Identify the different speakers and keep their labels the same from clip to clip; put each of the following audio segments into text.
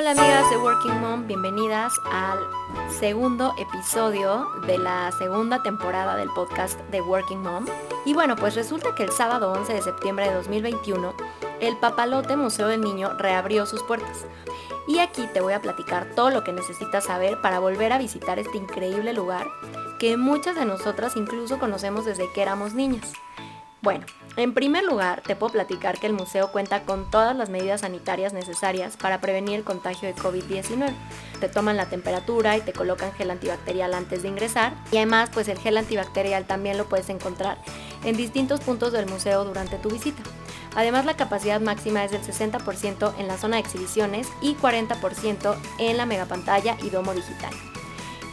Speaker 1: Hola amigas de Working Mom, bienvenidas al segundo episodio de la segunda temporada del podcast de Working Mom. Y bueno, pues resulta que el sábado 11 de septiembre de 2021, el Papalote Museo del Niño reabrió sus puertas. Y aquí te voy a platicar todo lo que necesitas saber para volver a visitar este increíble lugar que muchas de nosotras incluso conocemos desde que éramos niñas. Bueno, en primer lugar, te puedo platicar que el museo cuenta con todas las medidas sanitarias necesarias para prevenir el contagio de COVID-19. Te toman la temperatura y te colocan gel antibacterial antes de ingresar y además pues el gel antibacterial también lo puedes encontrar en distintos puntos del museo durante tu visita. Además la capacidad máxima es del 60% en la zona de exhibiciones y 40% en la megapantalla y domo digital.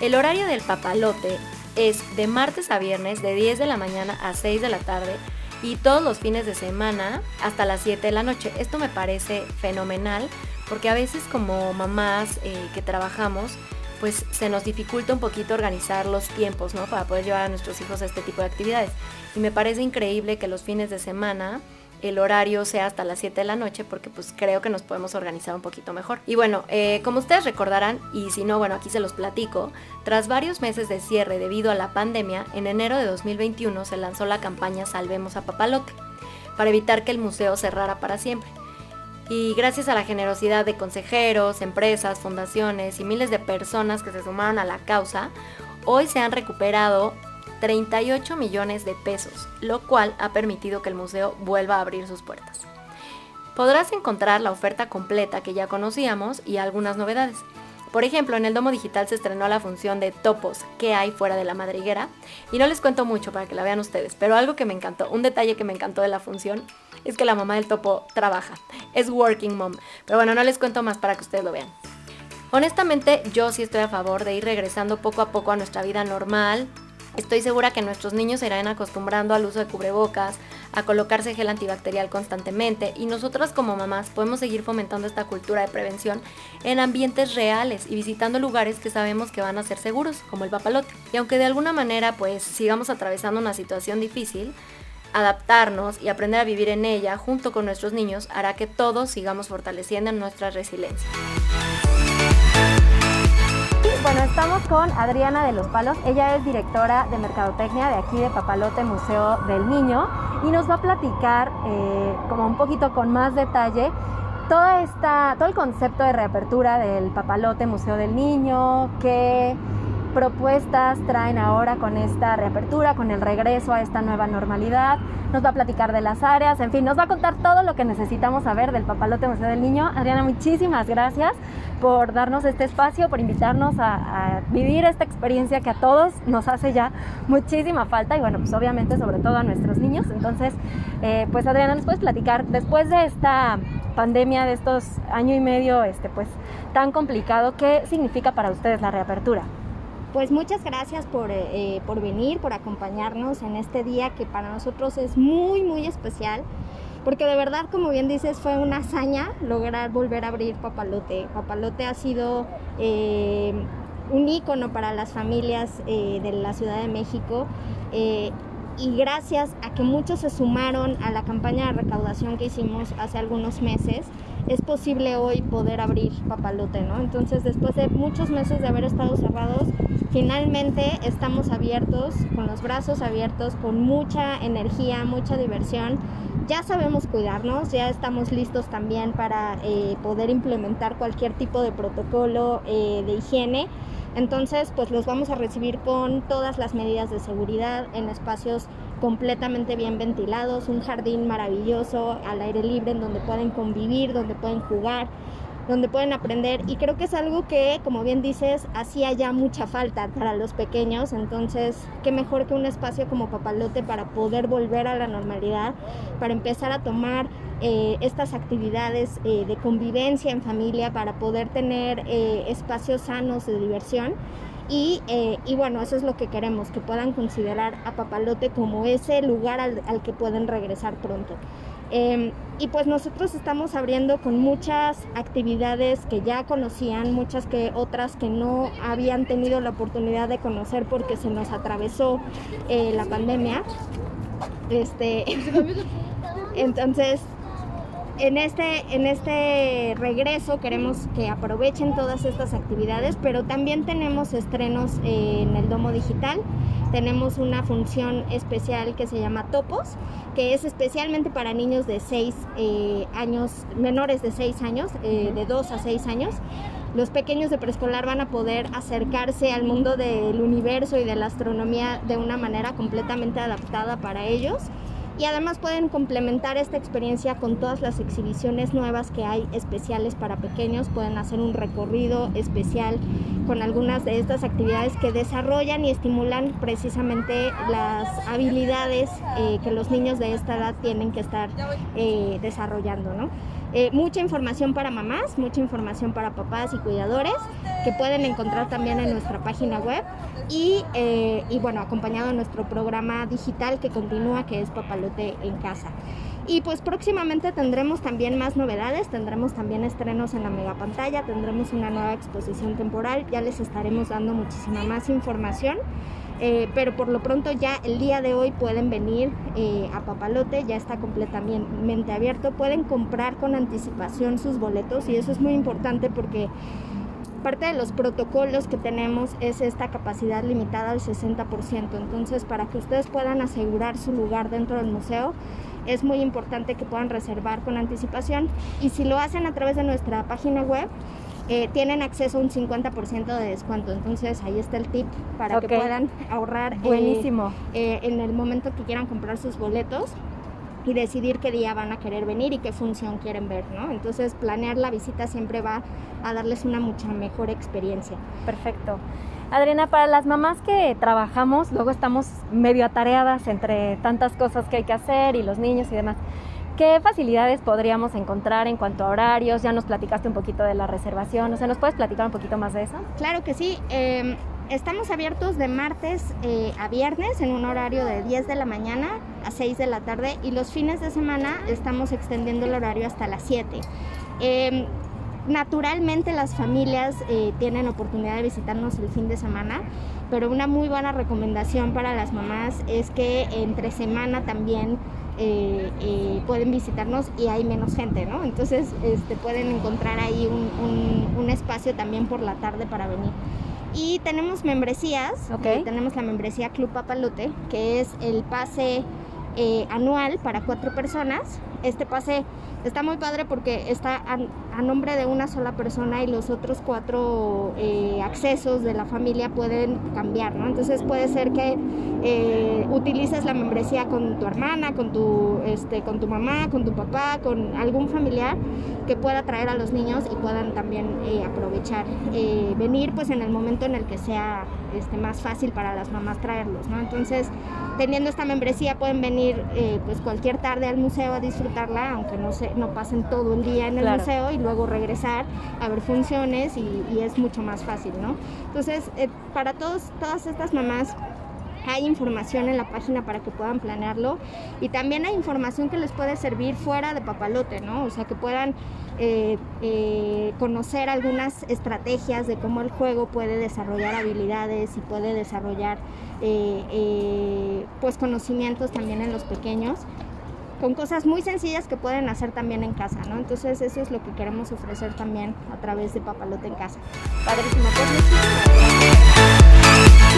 Speaker 1: El horario del papalote es de martes a viernes de 10 de la mañana a 6 de la tarde y todos los fines de semana hasta las 7 de la noche. Esto me parece fenomenal porque a veces como mamás eh, que trabajamos, pues se nos dificulta un poquito organizar los tiempos, ¿no? Para poder llevar a nuestros hijos a este tipo de actividades. Y me parece increíble que los fines de semana el horario sea hasta las 7 de la noche porque pues creo que nos podemos organizar un poquito mejor. Y bueno, eh, como ustedes recordarán, y si no, bueno, aquí se los platico, tras varios meses de cierre debido a la pandemia, en enero de 2021 se lanzó la campaña Salvemos a Papalote para evitar que el museo cerrara para siempre. Y gracias a la generosidad de consejeros, empresas, fundaciones y miles de personas que se sumaron a la causa, hoy se han recuperado 38 millones de pesos, lo cual ha permitido que el museo vuelva a abrir sus puertas. Podrás encontrar la oferta completa que ya conocíamos y algunas novedades. Por ejemplo, en el Domo Digital se estrenó la función de topos que hay fuera de la madriguera y no les cuento mucho para que la vean ustedes, pero algo que me encantó, un detalle que me encantó de la función es que la mamá del topo trabaja, es working mom, pero bueno, no les cuento más para que ustedes lo vean. Honestamente, yo sí estoy a favor de ir regresando poco a poco a nuestra vida normal, Estoy segura que nuestros niños se irán acostumbrando al uso de cubrebocas, a colocarse gel antibacterial constantemente y nosotras como mamás podemos seguir fomentando esta cultura de prevención en ambientes reales y visitando lugares que sabemos que van a ser seguros, como el papalote. Y aunque de alguna manera pues sigamos atravesando una situación difícil, adaptarnos y aprender a vivir en ella junto con nuestros niños hará que todos sigamos fortaleciendo nuestra resiliencia. Bueno, estamos con Adriana de los Palos. Ella es directora de Mercadotecnia de aquí de Papalote Museo del Niño y nos va a platicar eh, como un poquito con más detalle toda esta, todo el concepto de reapertura del Papalote Museo del Niño, qué propuestas traen ahora con esta reapertura, con el regreso a esta nueva normalidad. Nos va a platicar de las áreas, en fin, nos va a contar todo lo que necesitamos saber del Papalote Museo del Niño. Adriana, muchísimas gracias por darnos este espacio, por invitarnos a, vivir esta experiencia que a todos nos hace ya muchísima falta y bueno, pues obviamente sobre todo a nuestros niños. Entonces, eh, pues Adriana, ¿nos puedes platicar después de esta pandemia, de estos año y medio, este, pues tan complicado, qué significa para ustedes la reapertura?
Speaker 2: Pues muchas gracias por, eh, por venir, por acompañarnos en este día que para nosotros es muy, muy especial porque de verdad, como bien dices, fue una hazaña lograr volver a abrir Papalote. Papalote ha sido eh, un ícono para las familias eh, de la Ciudad de México. Y gracias a que muchos se sumaron a la campaña de recaudación que hicimos hace algunos meses, es posible hoy poder abrir Papalote, ¿no? Entonces, después de muchos meses de haber estado cerrados, finalmente estamos abiertos, con los brazos abiertos, con mucha energía, mucha diversión ya sabemos cuidarnos, ya estamos listos también para eh, poder implementar cualquier tipo de protocolo eh, de higiene. Entonces, pues los vamos a recibir con todas las medidas de seguridad en espacios completamente bien ventilados, un jardín maravilloso al aire libre en donde pueden convivir, donde pueden jugar, donde pueden aprender y creo que es algo que, como bien dices, hacía ya mucha falta para los pequeños, entonces qué mejor que un espacio como Papalote para poder volver a la normalidad, para empezar a tomar eh, estas actividades eh, de convivencia en familia, para poder tener eh, espacios sanos de diversión. Y, y, bueno, eso es lo que queremos, que puedan considerar a Papalote como ese lugar al, al que pueden regresar pronto. Em, y pues nosotros estamos abriendo con muchas actividades que ya conocían, muchas que otras que no habían tenido la oportunidad de conocer porque se nos atravesó eh, la pandemia. Este, entonces, en este, en este regreso queremos que aprovechen todas estas actividades, pero también tenemos estrenos en el Domo Digital. Tenemos una función especial que se llama Topos, que es especialmente para niños de 6 eh, años, menores de 6 años, eh, de 2 a 6 años. Los pequeños de preescolar van a poder acercarse al mundo del universo y de la astronomía de una manera completamente adaptada para ellos y además pueden complementar esta experiencia con todas las exhibiciones nuevas que hay especiales para pequeños. Pueden hacer un recorrido especial con algunas de estas actividades que desarrollan y estimulan precisamente las habilidades eh, que los niños de esta edad tienen que estar eh, desarrollando. ¿no? Eh, mucha información para mamás, mucha información para papás y cuidadores pueden encontrar también en nuestra página web y, eh, y bueno, acompañado de nuestro programa digital que continúa, que es Papalote en Casa. Y pues próximamente tendremos también más novedades, tendremos también estrenos en la mega pantalla, tendremos una nueva exposición temporal, ya les estaremos dando muchísima más información. Eh, pero por lo pronto ya el día de hoy pueden venir eh, a Papalote, ya está completamente abierto, pueden comprar con anticipación sus boletos y eso es muy importante porque parte de los protocolos que tenemos es esta capacidad limitada al 60%, entonces para que ustedes puedan asegurar su lugar dentro del museo, es muy importante que puedan reservar con anticipación y si lo hacen a través de nuestra página web, eh, tienen acceso a un 50% de descuento. Entonces ahí está el tip para que puedan ahorrar
Speaker 1: eh.
Speaker 2: Eh, en el momento que quieran comprar sus boletos y decidir qué día van a querer venir y qué función quieren ver, ¿no? Entonces planear la visita siempre va a darles una mucha mejor experiencia.
Speaker 1: Perfecto. Adriana, para las mamás que trabajamos, luego estamos medio atareadas entre tantas cosas que hay que hacer y los niños y demás. ¿Qué facilidades podríamos encontrar en cuanto a horarios? Ya nos platicaste un poquito de la reservación, o sea, ¿nos puedes platicar un poquito más de eso?
Speaker 2: Claro que sí. Em, estamos abiertos de martes eh, a viernes en un horario de 10 de la mañana a 6 de la tarde y los fines de semana estamos extendiendo el horario hasta las 7. Em, naturalmente las familias eh, tienen oportunidad de visitarnos el fin de semana, pero una muy buena recomendación para las mamás es que entre semana también eh, eh, pueden visitarnos y hay menos gente, ¿no? Entonces este, pueden encontrar ahí un, espacio también por la tarde para venir. Y tenemos membresías,
Speaker 1: okay.
Speaker 2: tenemos la membresía Club Papalote, que es el pase anual para cuatro personas. Este pase está muy padre porque está a, nombre de una sola persona y los otros cuatro eh, accesos de la familia pueden cambiar, ¿no? Entonces puede ser que eh, utilices la membresía con tu hermana, con tu, este, con tu mamá, con tu papá, con algún familiar que pueda traer a los niños y puedan también eh, aprovechar venir pues en el momento en el que sea este, más fácil para las mamás traerlos, ¿no? Entonces, teniendo esta membresía pueden venir pues cualquier tarde al museo a disfrutarla, aunque no, se, no pasen todo el día en el museo y luego regresar a ver funciones y, es mucho más fácil, ¿no? Entonces, eh, para todos, todas estas mamás hay información en la página para que puedan planearlo y también hay información que les puede servir fuera de papalote, ¿no? O sea, que puedan eh, eh, conocer algunas estrategias de cómo el juego puede desarrollar habilidades y puede desarrollar pues conocimientos también en los pequeños con cosas muy sencillas que pueden hacer también en casa, ¿no? Entonces eso es lo que queremos ofrecer también a través de Papalote en casa. Padrísimo,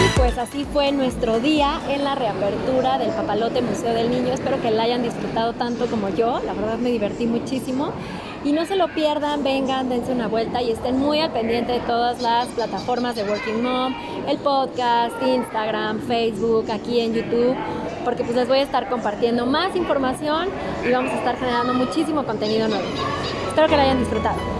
Speaker 1: y pues así fue nuestro día en la reapertura del Papalote Museo del Niño. Espero que la hayan disfrutado tanto como yo. La verdad me divertí muchísimo. Y no se lo pierdan, vengan, dense una vuelta y estén muy al pendiente de todas las plataformas de Working Mom, el podcast, Instagram, Facebook, aquí en YouTube porque pues les voy a estar compartiendo más información y vamos a estar generando muchísimo contenido nuevo. Espero que lo hayan disfrutado.